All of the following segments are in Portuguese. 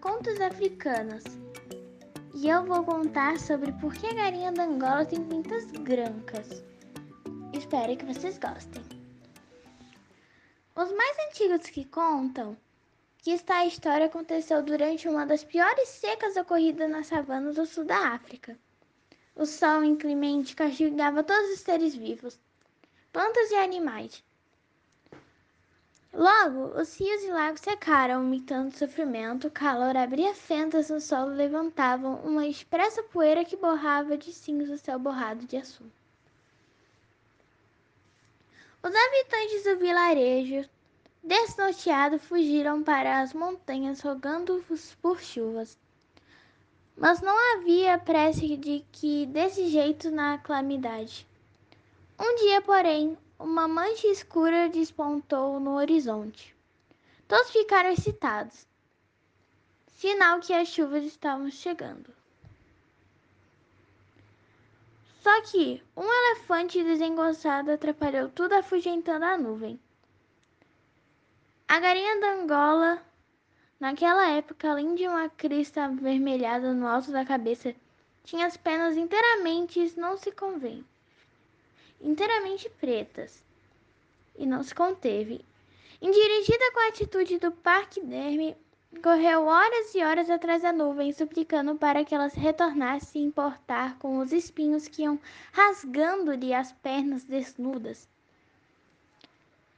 contos africanos. E eu vou contar sobre por que a galinha da Angola tem pintas brancas. Espero que vocês gostem. Os mais antigos que contam que esta história aconteceu durante uma das piores secas ocorridas na savana do sul da África. O sol inclemente castigava todos os seres vivos, plantas e animais. Logo, os rios e lagos secaram, imitando sofrimento, o calor abria fendas no solo levantavam uma espessa poeira que borrava de cinza o céu borrado de azul. Os habitantes do vilarejo, desnorteados, fugiram para as montanhas, rogando por chuvas. Mas não havia prece de que desse jeito na calamidade. Um dia, porém, uma mancha escura despontou no horizonte. Todos ficaram excitados, sinal que as chuvas estavam chegando. Só que um elefante desengonçado atrapalhou tudo, afugentando a nuvem. A galinha da Angola, naquela época, além de uma crista avermelhada no alto da cabeça, tinha as penas inteiramente, não se convém inteiramente pretas, e não se conteve. Indirigida com a atitude do Derme, correu horas e horas atrás da nuvem, suplicando para que ela retornasse e importar com os espinhos que iam rasgando-lhe as pernas desnudas.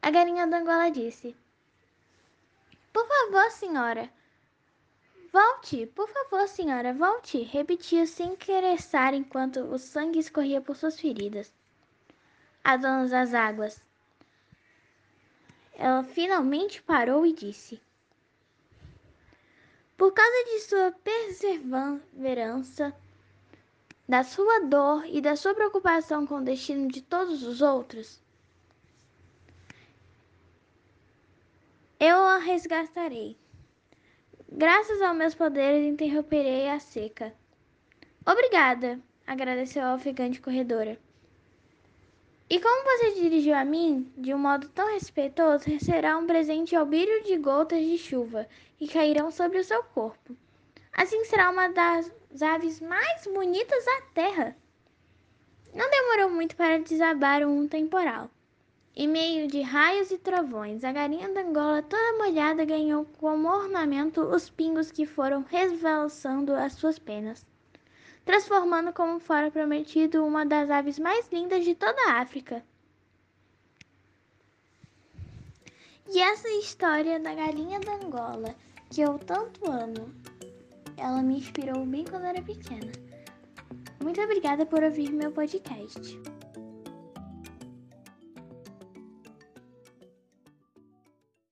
A galinha da Angola disse: Por favor, senhora. Volte, por favor, senhora, volte, repetia sem querer enquanto o sangue escorria por suas feridas a dona das águas. Ela finalmente parou e disse: Por causa de sua perseverança, da sua dor e da sua preocupação com o destino de todos os outros, eu a resgatarei. Graças aos meus poderes, interromperei a seca. Obrigada, agradeceu a ofegante corredora. E como você dirigiu a mim de um modo tão respeitoso, será um presente ao brilho de gotas de chuva que cairão sobre o seu corpo. Assim será uma das aves mais bonitas da terra. Não demorou muito para desabar um temporal. Em meio de raios e trovões, a galinha da Angola, toda molhada, ganhou como ornamento os pingos que foram resvalsando as suas penas transformando como fora prometido uma das aves mais lindas de toda a África. E essa história da galinha da Angola, que eu tanto amo, ela me inspirou bem quando era pequena. Muito obrigada por ouvir meu podcast.